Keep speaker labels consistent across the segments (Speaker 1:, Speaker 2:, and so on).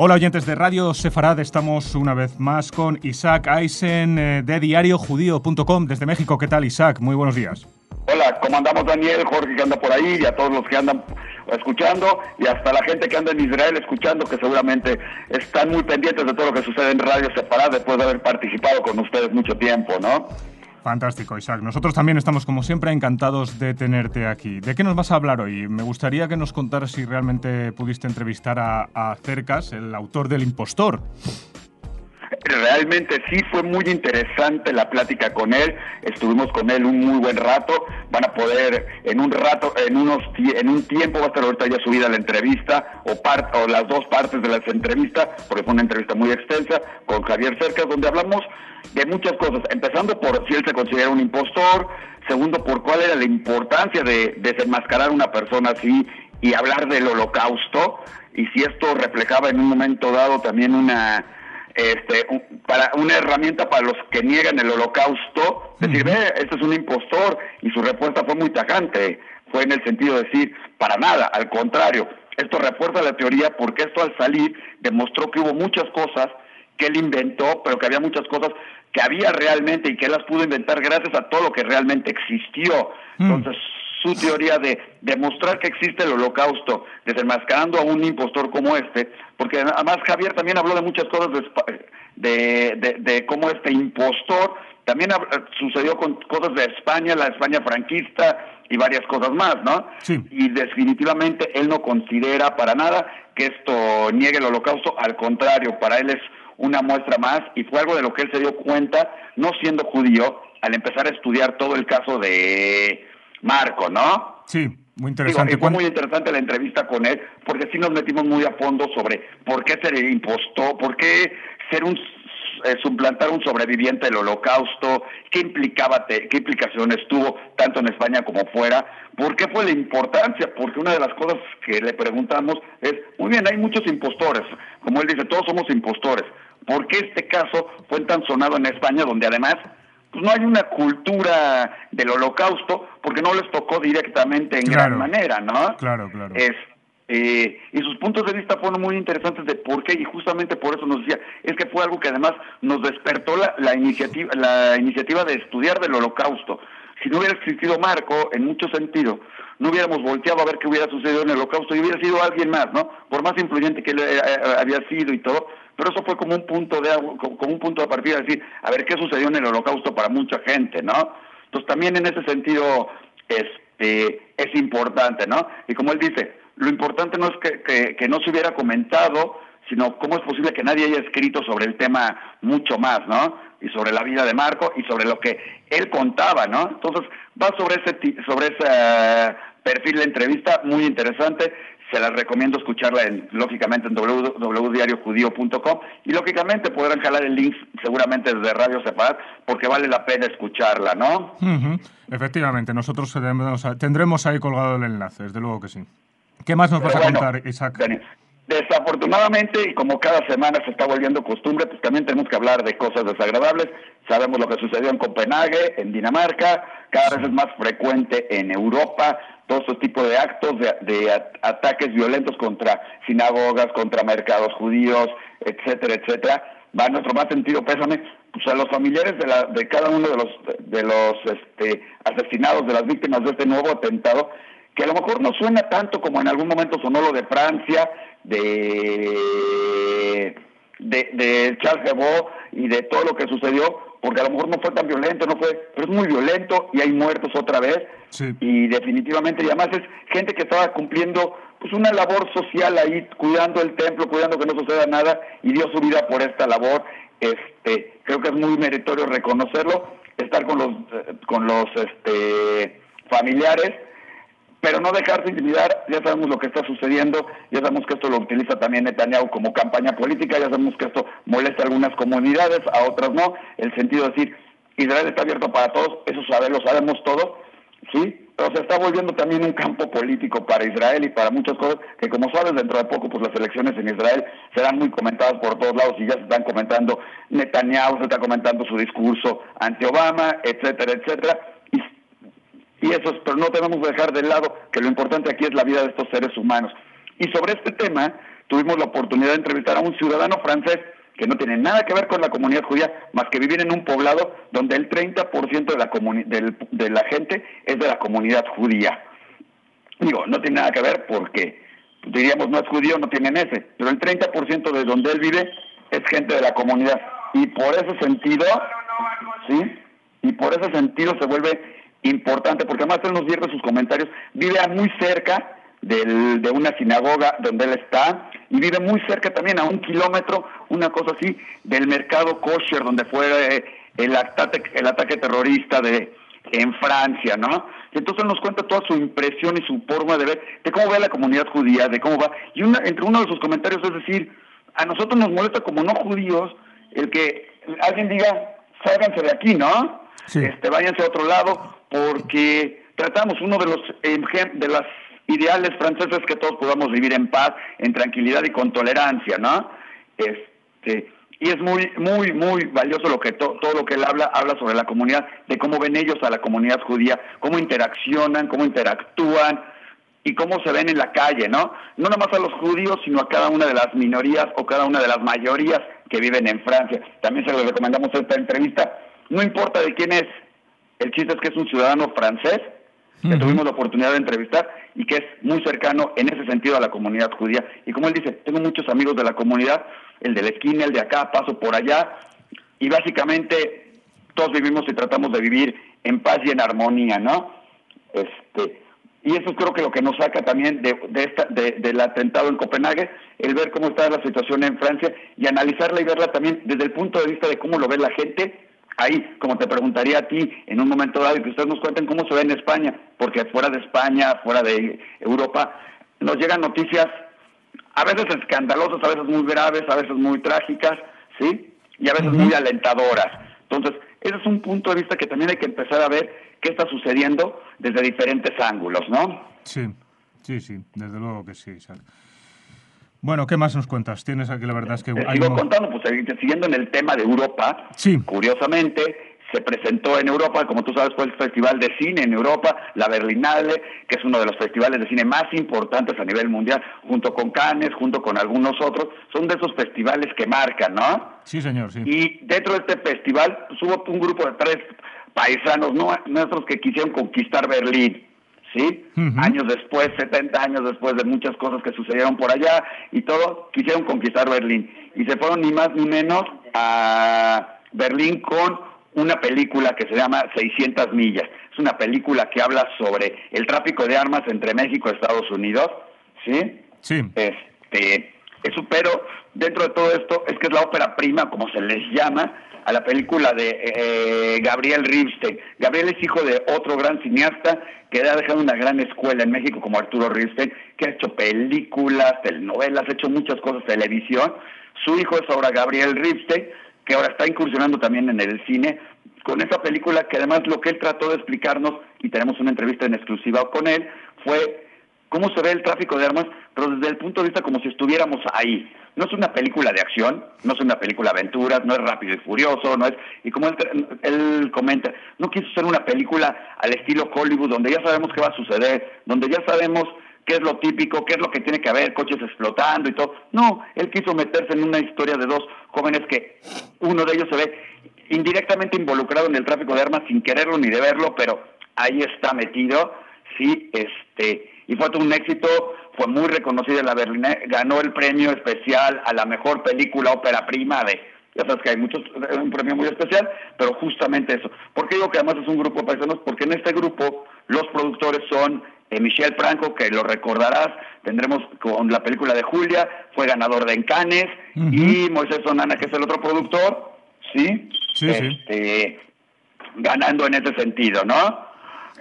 Speaker 1: Hola oyentes de Radio Sefarad, estamos una vez más con Isaac Eisen eh, de diariojudío.com desde México. ¿Qué tal Isaac? Muy buenos días.
Speaker 2: Hola, ¿cómo andamos Daniel, Jorge que anda por ahí y a todos los que andan escuchando y hasta la gente que anda en Israel escuchando que seguramente están muy pendientes de todo lo que sucede en Radio Sefarad después de haber participado con ustedes mucho tiempo, ¿no?
Speaker 1: Fantástico, Isaac. Nosotros también estamos, como siempre, encantados de tenerte aquí. ¿De qué nos vas a hablar hoy? Me gustaría que nos contaras si realmente pudiste entrevistar a, a Cercas, el autor del impostor.
Speaker 2: Realmente sí fue muy interesante la plática con él, estuvimos con él un muy buen rato, van a poder en un rato, en unos en un tiempo va a estar ahorita ya subida la entrevista o, o las dos partes de la entrevista, porque fue una entrevista muy extensa con Javier Cercas donde hablamos de muchas cosas, empezando por si él se considera un impostor, segundo por cuál era la importancia de desenmascarar a una persona así y hablar del holocausto y si esto reflejaba en un momento dado también una este, para una herramienta para los que niegan el holocausto, decir, ve, este es un impostor, y su respuesta fue muy tajante, fue en el sentido de decir, para nada, al contrario, esto refuerza la teoría porque esto al salir demostró que hubo muchas cosas que él inventó, pero que había muchas cosas que había realmente y que él las pudo inventar gracias a todo lo que realmente existió. Mm. Entonces, su teoría de demostrar que existe el holocausto, desenmascarando a un impostor como este, porque además Javier también habló de muchas cosas de, de, de, cómo este impostor también sucedió con cosas de España, la España franquista y varias cosas más, ¿no?
Speaker 1: Sí.
Speaker 2: Y definitivamente él no considera para nada que esto niegue el holocausto, al contrario, para él es una muestra más y fue algo de lo que él se dio cuenta, no siendo judío, al empezar a estudiar todo el caso de Marco, ¿no?
Speaker 1: Sí, muy interesante.
Speaker 2: fue muy interesante la entrevista con él, porque sí nos metimos muy a fondo sobre por qué se le impostó, por qué ser un eh, suplantar un sobreviviente del holocausto, qué implicaba, qué implicaciones tuvo tanto en España como fuera, por qué fue la importancia, porque una de las cosas que le preguntamos es, muy bien, hay muchos impostores, como él dice, todos somos impostores, ¿por qué este caso fue tan sonado en España, donde además pues no hay una cultura del holocausto porque no les tocó directamente en gran manera, ¿no?
Speaker 1: Claro, claro.
Speaker 2: Es, eh, y sus puntos de vista fueron muy interesantes de por qué y justamente por eso nos decía es que fue algo que además nos despertó la, la iniciativa la iniciativa de estudiar del holocausto si no hubiera existido Marco en muchos sentidos no hubiéramos volteado a ver qué hubiera sucedido en el holocausto y hubiera sido alguien más no por más influyente que él eh, eh, había sido y todo pero eso fue como un punto de como un punto de partida, decir, a ver qué sucedió en el holocausto para mucha gente, ¿no? Entonces también en ese sentido este, es importante, ¿no? Y como él dice, lo importante no es que, no se hubiera comentado, sino cómo es posible que nadie haya escrito sobre el tema mucho más, ¿no? Y sobre la vida de Marco y sobre lo que él contaba, ¿no? Entonces va sobre ese sobre ese perfil de entrevista muy interesante se las recomiendo escucharla en, lógicamente en www.diariojudío.com y lógicamente podrán jalar el link seguramente desde Radio Separat porque vale la pena escucharla, ¿no?
Speaker 1: Efectivamente, nosotros tendremos, ahí colgado el enlace, desde luego que sí. ¿Qué más nos vas a contar, Isaac?
Speaker 2: Desafortunadamente, y como cada semana se está volviendo costumbre, pues también tenemos que hablar de cosas desagradables. Sabemos lo que sucedió en Copenhague, en Dinamarca, cada vez es más frecuente en Europa, todos estos tipos de actos de, ataques violentos contra sinagogas, contra mercados judíos, etcétera, etcétera. Va nuestro más sentido pésame pues a los familiares de, de cada uno de los de los este, asesinados, de las víctimas de este nuevo atentado, que a lo mejor no suena tanto como en algún momento sonó lo de Francia, de, de, de Charles Hebdo y de todo lo que sucedió, porque a lo mejor no fue tan violento, no fue, pero es muy violento y hay muertos otra vez. Y definitivamente, y además es gente que estaba cumpliendo pues una labor social ahí, cuidando el templo, cuidando que no suceda nada, y dio su vida por esta labor. Este, creo que es muy meritorio reconocerlo, estar con los, eh, con los este, familiares pero no dejarse intimidar, ya sabemos lo que está sucediendo, ya sabemos que esto lo utiliza también Netanyahu como campaña política, ya sabemos que esto molesta a algunas comunidades, a otras no, el sentido de decir, Israel está abierto para todos, eso lo sabemos todos, ¿sí? Pero se está volviendo también un campo político para Israel y para muchas cosas que como sabes dentro de poco pues las elecciones en Israel serán muy comentadas por todos lados y ya se están comentando Netanyahu, se está comentando su discurso ante Obama, etcétera, etcétera y eso, pero no tenemos que dejar de lado que lo importante aquí es la vida de estos seres humanos. Y sobre este tema, tuvimos la oportunidad de entrevistar a un ciudadano francés que no tiene nada que ver con la comunidad judía, más que vivir en un poblado donde el 30% de la, de la gente es de la comunidad judía. Digo, no tiene nada que ver porque diríamos no es judío, no tienen ese, pero el 30% de donde él vive es gente de la comunidad. Y por ese sentido, ¿sí? Y por ese sentido se vuelve importante, porque además él nos vierte sus comentarios, vive muy cerca del, de una sinagoga donde él está y vive muy cerca también, a un kilómetro, una cosa así, del mercado kosher donde fue eh, el, ataque, el ataque terrorista de en Francia, ¿no? Entonces nos cuenta toda su impresión y su forma de ver, de cómo ve la comunidad judía, de cómo va. Y una, entre uno de sus comentarios es decir, a nosotros nos molesta como no judíos el que alguien diga, sálganse de aquí, ¿no? Este, váyanse a otro lado, porque tratamos uno de los de las ideales franceses que todos podamos vivir en paz, en tranquilidad y con tolerancia, ¿no? Este, y es muy, muy, muy valioso lo que todo lo que él habla, habla sobre la comunidad, de cómo ven ellos a la comunidad judía, cómo interaccionan, cómo interactúan y cómo se ven en la calle, ¿no? No nada más a los judíos, sino a cada una de las minorías o cada una de las mayorías que viven en Francia. También se lo recomendamos esta entrevista. No importa de quién es, el chiste es que es un ciudadano francés que tuvimos la oportunidad de entrevistar y que es muy cercano en ese sentido a la comunidad judía. Y como él dice, tengo muchos amigos de la comunidad, el de la esquina, el de acá, paso por allá, y básicamente todos vivimos y tratamos de vivir en paz y en armonía, ¿no? Este, y eso creo que lo que nos saca también de, de esta, de, del atentado en Copenhague, el ver cómo está la situación en Francia y analizarla y verla también desde el punto de vista de cómo lo ve la gente ahí, como te preguntaría a ti en un momento dado, y que ustedes nos cuenten cómo se ve en España, porque fuera de España, fuera de Europa, nos llegan noticias a veces escandalosas, a veces muy graves, a veces muy trágicas, ¿sí? Y a veces muy alentadoras. Entonces, ese es un punto de vista que también hay que empezar a ver qué está sucediendo desde diferentes ángulos, ¿no?
Speaker 1: Sí, sí, sí, desde luego que sí. Bueno, ¿qué más nos cuentas? Tienes aquí la verdad es que...
Speaker 2: Te sigo contando, pues siguiendo en el tema de Europa, curiosamente se presentó en Europa, como tú sabes, fue el Festival de Cine en Europa, la Berlinale, que es uno de los festivales de cine más importantes a nivel mundial, junto con Cannes, junto con algunos otros, son de esos festivales que marcan, ¿no?
Speaker 1: Sí, señor, sí.
Speaker 2: Y dentro de este festival pues, hubo un grupo de tres paisanos nuestros que quisieron conquistar Berlín. ¿Sí? Años después, 70 años después de muchas cosas que sucedieron por allá y todo, quisieron conquistar Berlín. Y se fueron ni más ni menos a Berlín con una película que se llama 600 millas. Es una película que habla sobre el tráfico de armas entre México y Estados Unidos, ¿sí?
Speaker 1: Sí.
Speaker 2: Este, eso, pero dentro de todo esto es que es la ópera prima, como se les llama, a la película de eh, Gabriel Ripstein. Gabriel es hijo de otro gran cineasta que ha dejado una gran escuela en México como Arturo Ripstein, que ha hecho películas, telenovelas, ha hecho muchas cosas, televisión. Su hijo es ahora Gabriel Ripstein, que ahora está incursionando también en el cine, con esa película que además lo que él trató de explicarnos, y tenemos una entrevista en exclusiva con él, fue cómo se ve el tráfico de armas, pero desde el punto de vista como si estuviéramos ahí. No es una película de acción, no es una película de aventuras, no es rápido y furioso, no es... Y como él, comenta, no quiso ser una película al estilo Hollywood, donde ya sabemos qué va a suceder, donde ya sabemos qué es lo típico, qué es lo que tiene que haber, coches explotando y todo. No, él quiso meterse en una historia de dos jóvenes que uno de ellos se ve indirectamente involucrado en el tráfico de armas sin quererlo ni deberlo, pero ahí está metido, sí, este, y fue todo un éxito, fue muy reconocido en la Berlina, ganó el premio especial a la mejor película ópera prima de, ya sabes que hay muchos, un premio muy especial, pero justamente eso. ¿Por qué digo que además es un grupo de paisanos? Porque en este grupo los productores son eh, Michel Franco, que lo recordarás, tendremos con la película de Julia, fue ganador de Encanes, y Moisés Sonana, que es el otro productor, ¿sí?
Speaker 1: Sí, este,
Speaker 2: Ganando en ese sentido, ¿no?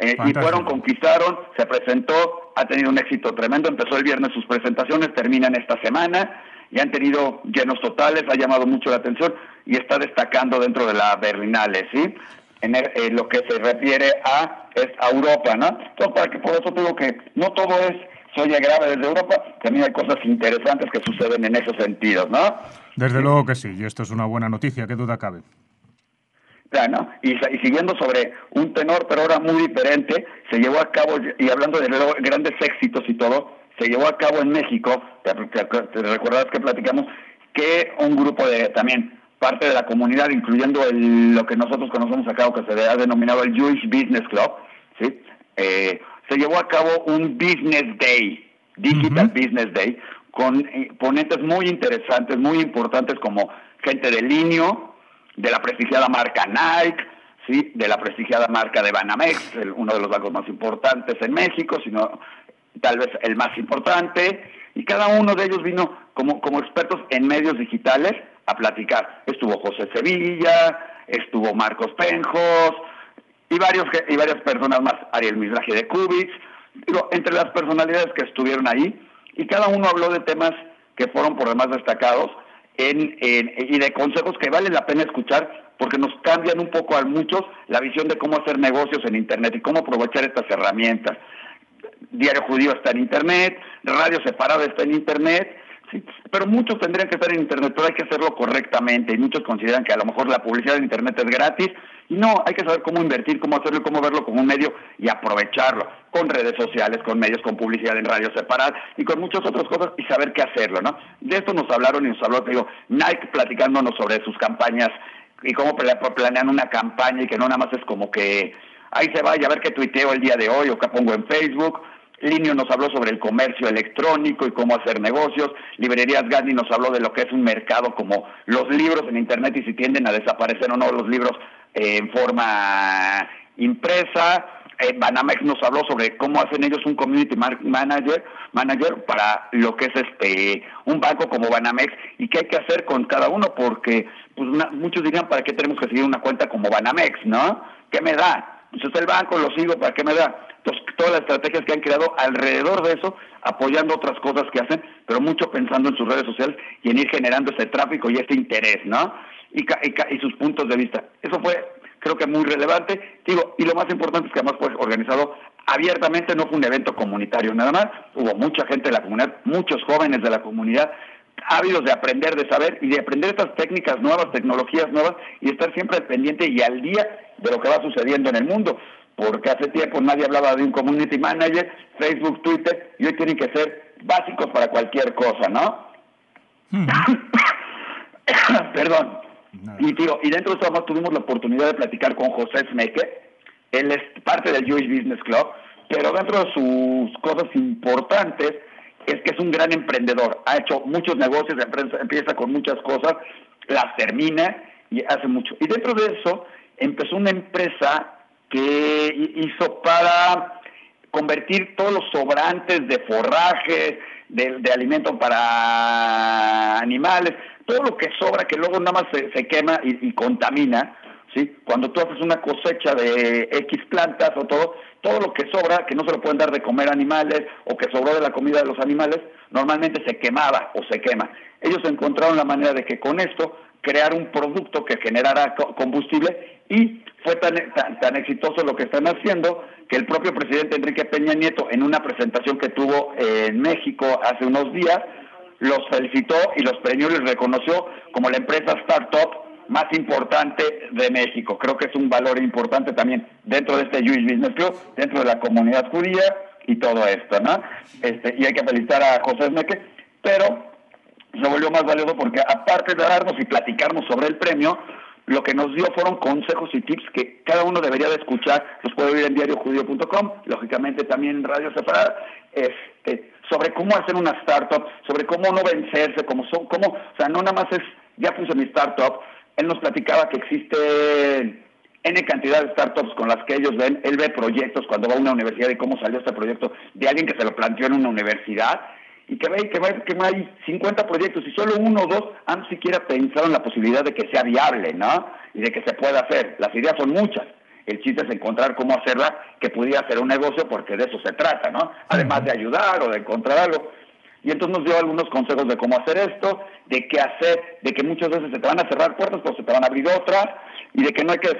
Speaker 2: Eh, y fueron, conquistaron, se presentó, ha tenido un éxito tremendo, empezó el viernes sus presentaciones, terminan esta semana y han tenido llenos totales, ha llamado mucho la atención y está destacando dentro de la Berlinale, ¿sí? En, lo que se refiere a, es a Europa, ¿no? Entonces, para que por eso digo que no todo es se oye grave desde Europa, también hay cosas interesantes que suceden en esos sentidos, ¿no?
Speaker 1: Desde luego que sí, y esto es una buena noticia, qué duda cabe.
Speaker 2: Y, y, siguiendo sobre un tenor, pero ahora muy diferente, se llevó a cabo, y hablando de grandes éxitos y todo, se llevó a cabo en México, te, te, recuerdas que platicamos, que un grupo de también parte de la comunidad, incluyendo lo que nosotros conocemos acá, o que se ha denominado el Jewish Business Club, ¿sí? Eh, se llevó a cabo un Business Day, Digital Business Day, con eh, ponentes muy interesantes, muy importantes como gente de Linio, de la prestigiada marca Nike, ¿sí? de la prestigiada marca de Banamex, uno de los bancos más importantes en México, sino tal vez el más importante, y cada uno de ellos vino como, como expertos en medios digitales a platicar. Estuvo José Sevilla, estuvo Marcos Penjos, y, varios, y varias personas más, Ariel Mizrahi de Kubitz, entre las personalidades que estuvieron ahí, y cada uno habló de temas que fueron por demás destacados y de consejos que vale la pena escuchar porque nos cambian un poco a muchos la visión de cómo hacer negocios en Internet y cómo aprovechar estas herramientas. Diario Judío está en Internet, Radio Separada está en Internet, pero muchos tendrían que estar en Internet, pero hay que hacerlo correctamente y muchos consideran que a lo mejor la publicidad en Internet es gratis y no, hay que saber cómo invertir, cómo hacerlo, cómo verlo como un medio y aprovecharlo con redes sociales, con medios, con publicidad en radio separada y con muchas otras cosas y saber qué hacerlo, ¿no? De esto nos hablaron y nos habló, Nike platicándonos sobre sus campañas y cómo planean una campaña y que no nada más es como que ahí se vaya a ver qué tuiteo el día de hoy o qué pongo en Facebook. Linio nos habló sobre el comercio electrónico y cómo hacer negocios. Librerías Gandhi nos habló de lo que es un mercado como los libros en Internet y si tienden a desaparecer o no los libros en forma impresa. Eh, Banamex nos habló sobre cómo hacen ellos un community manager, manager para lo que es este un banco como Banamex y qué hay que hacer con cada uno porque pues muchos dirían para qué tenemos que seguir una cuenta como Banamex, ¿no? ¿Qué me da? Pues es el banco, lo sigo, ¿para qué me da? Todas las estrategias que han creado alrededor de eso, apoyando otras cosas que hacen, pero mucho pensando en sus redes sociales y en ir generando ese tráfico y ese interés, ¿no? y, sus puntos de vista. Eso fue, creo que muy relevante. Digo, y lo más importante es que además fue organizado abiertamente, no fue un evento comunitario nada más. Hubo mucha gente de la comunidad, muchos jóvenes de la comunidad ávidos de aprender, de saber y de aprender estas técnicas nuevas, tecnologías nuevas y estar siempre al pendiente y al día de lo que va sucediendo en el mundo. Porque hace tiempo nadie hablaba de un community manager, Facebook, Twitter, y hoy tienen que ser básicos para cualquier cosa, ¿no? Hmm. Perdón. Y, tío, y dentro de eso tuvimos la oportunidad de platicar con José Smeke, él es parte del Jewish Business Club, pero dentro de sus cosas importantes es que es un gran emprendedor, ha hecho muchos negocios, empieza con muchas cosas, las termina y hace mucho. Y dentro de eso empezó una empresa que hizo para convertir todos los sobrantes de forraje, de, alimento para animales, todo lo que sobra, que luego nada más se, quema y, contamina, ¿sí? Cuando tú haces una cosecha de X plantas o todo, todo lo que sobra, que no se lo pueden dar de comer animales o que sobró de la comida de los animales, normalmente se quemaba o se quema. Ellos encontraron la manera de que con esto crear un producto que generara combustible y fue tan, tan, exitoso lo que están haciendo que el propio presidente Enrique Peña Nieto en una presentación que tuvo en México hace unos días los felicitó y los premios les reconoció como la empresa startup más importante de México. Creo que es un valor importante también dentro de este Jewish Business Club, dentro de la comunidad judía y todo esto, ¿no? Este, y hay que felicitar a José Meque, pero se volvió más valioso porque aparte de darnos y platicarnos sobre el premio, lo que nos dio fueron consejos y tips que cada uno debería de escuchar, los puede oír en diariojudío.com, lógicamente también en Radio Separada, este, sobre cómo hacer una startup, sobre cómo no vencerse, cómo, son, cómo, o sea, no nada más es, ya puse mi startup, él nos platicaba que existe N cantidad de startups con las que ellos ven, él ve proyectos cuando va a una universidad y cómo salió este proyecto de alguien que se lo planteó en una universidad y que ve que, que hay 50 proyectos y solo uno o dos han siquiera pensado en la posibilidad de que sea viable, ¿no? Y de que se pueda hacer. Las ideas son muchas. El chiste es encontrar cómo hacerla que pudiera ser un negocio porque de eso se trata, ¿no? Además de ayudar o de encontrar algo. Y entonces nos dio algunos consejos de cómo hacer esto, de qué hacer, de que muchas veces se te van a cerrar puertas, pero se te van a abrir otras, y de que no hay que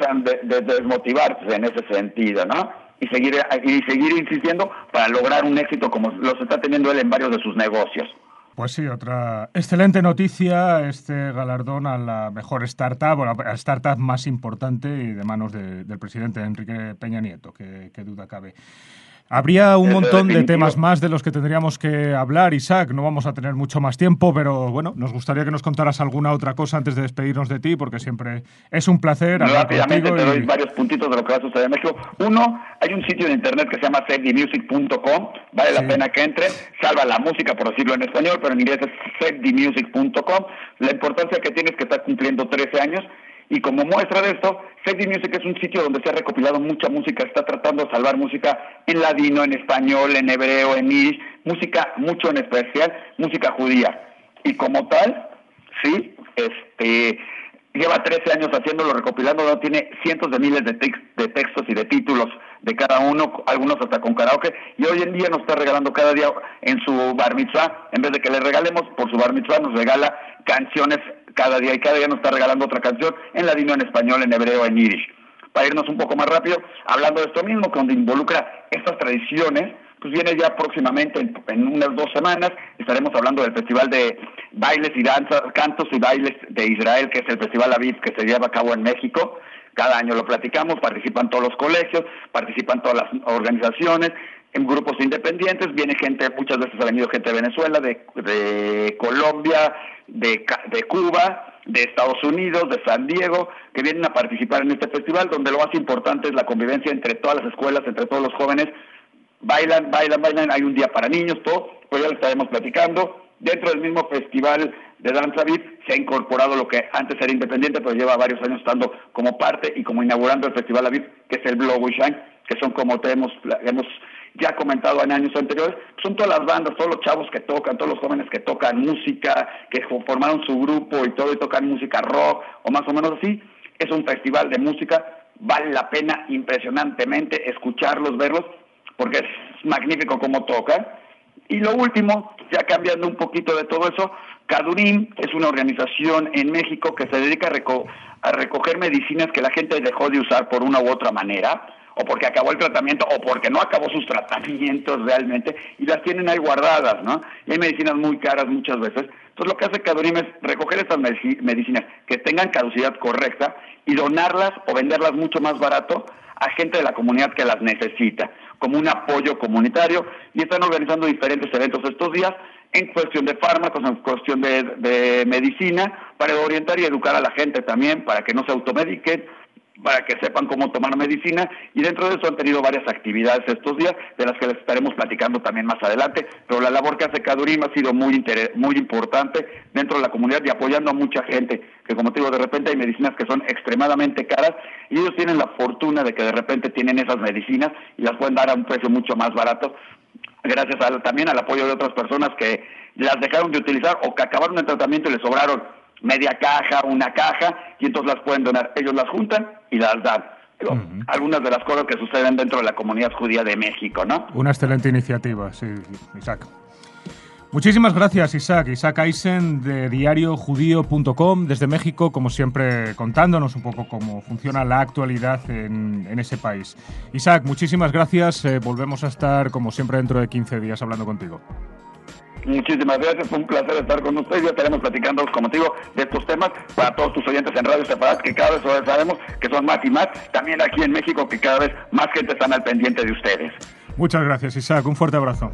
Speaker 2: desmotivarse en ese sentido, ¿no? Y seguir, y seguir insistiendo para lograr un éxito como los está teniendo él en varios de sus negocios.
Speaker 1: Pues sí, otra excelente noticia, este galardón a la mejor startup, o la startup más importante y de manos del presidente Enrique Peña Nieto, que, duda cabe. Habría un montón de temas más de los que tendríamos que hablar, Isaac. No vamos a tener mucho más tiempo, pero bueno, nos gustaría que nos contaras alguna otra cosa antes de despedirnos de ti, porque siempre es un placer hablar
Speaker 2: Rápidamente te doy varios puntitos de lo que va a suceder en México. Uno, hay un sitio en internet que se llama setthemusic.com. Vale la pena que entren. Salva la música, por decirlo en español, pero en inglés es setthemusic.com. La importancia que tiene es que está cumpliendo 13 años y como muestra de esto, Safety Music es un sitio donde se ha recopilado mucha música, está tratando de salvar música en ladino, en español, en hebreo, en yiddish, música mucho en especial, música judía. Y como tal, sí, este, lleva 13 años haciéndolo, recopilando, tiene cientos de miles de, de textos y de títulos de cada uno, algunos hasta con karaoke, y hoy en día nos está regalando cada día en su bar mitzvah, en vez de que le regalemos por su bar mitzvah, nos regala canciones cada día y cada día nos está regalando otra canción en ladino, en español, en hebreo, en yiddish. Para irnos un poco más rápido, hablando de esto mismo, donde involucra estas tradiciones, pues viene ya próximamente, en, unas dos semanas, estaremos hablando del Festival de Bailes y Danzas, Cantos y Bailes de Israel, que es el Festival Aviv que se lleva a cabo en México. Cada año lo platicamos, participan todos los colegios, participan todas las organizaciones, en grupos independientes, viene gente, muchas veces ha venido gente de Venezuela, de, Colombia, de, Cuba, de Estados Unidos, de San Diego, que vienen a participar en este festival, donde lo más importante es la convivencia entre todas las escuelas, entre todos los jóvenes. Bailan, bailan, bailan, hay un día para niños, todo, pues ya lo estaremos platicando. Dentro del mismo festival de Danza Beat se ha incorporado lo que antes era independiente, pero lleva varios años estando como parte y como inaugurando el Festival Aviv, que es el Blow Shine, que son como te hemos, hemos ya comentado en años anteriores, son todas las bandas, todos los chavos que tocan, todos los jóvenes que tocan música, que formaron su grupo y todo y tocan música rock o más o menos así. Es un festival de música, vale la pena impresionantemente escucharlos, verlos, porque es magnífico cómo tocan. Y lo último, ya cambiando un poquito de todo eso, Cadurim es una organización en México que se dedica a, a recoger medicinas que la gente dejó de usar por una u otra manera o porque acabó el tratamiento o porque no acabó sus tratamientos realmente y las tienen ahí guardadas, ¿no? Y hay medicinas muy caras muchas veces. Entonces lo que hace Cadurim es recoger estas medicinas que tengan caducidad correcta y donarlas o venderlas mucho más barato a gente de la comunidad que las necesita, como un apoyo comunitario y están organizando diferentes eventos estos días en cuestión de fármacos, en cuestión de, de medicina, para orientar y educar a la gente también, para que no se automediquen, para que sepan cómo tomar medicina y dentro de eso han tenido varias actividades estos días de las que les estaremos platicando también más adelante, pero la labor que hace Cadurim ha sido muy muy importante dentro de la comunidad y apoyando a mucha gente, que como te digo, de repente hay medicinas que son extremadamente caras y ellos tienen la fortuna de que de repente tienen esas medicinas y las pueden dar a un precio mucho más barato gracias también al apoyo de otras personas que las dejaron de utilizar o que acabaron el tratamiento y les sobraron media caja, una caja, y entonces las pueden donar. Ellos las juntan y las dan. Algunas de las cosas que suceden dentro de la comunidad judía de México, ¿no?
Speaker 1: Una excelente iniciativa, sí, Isaac. Muchísimas gracias, Isaac. Isaac Eisen de diariojudío.com desde México, como siempre, contándonos un poco cómo funciona la actualidad en, ese país. Isaac, muchísimas gracias. Eh, volvemos a estar, como siempre, dentro de 15 días hablando contigo.
Speaker 2: Muchísimas gracias, fue un placer estar con ustedes. Ya estaremos platicando, como digo, de estos temas para todos tus oyentes en Radio Separat, que cada vez sabemos que son más y más. También aquí en México, que cada vez más gente está al pendiente de ustedes.
Speaker 1: Muchas gracias, Isaac. Un fuerte abrazo.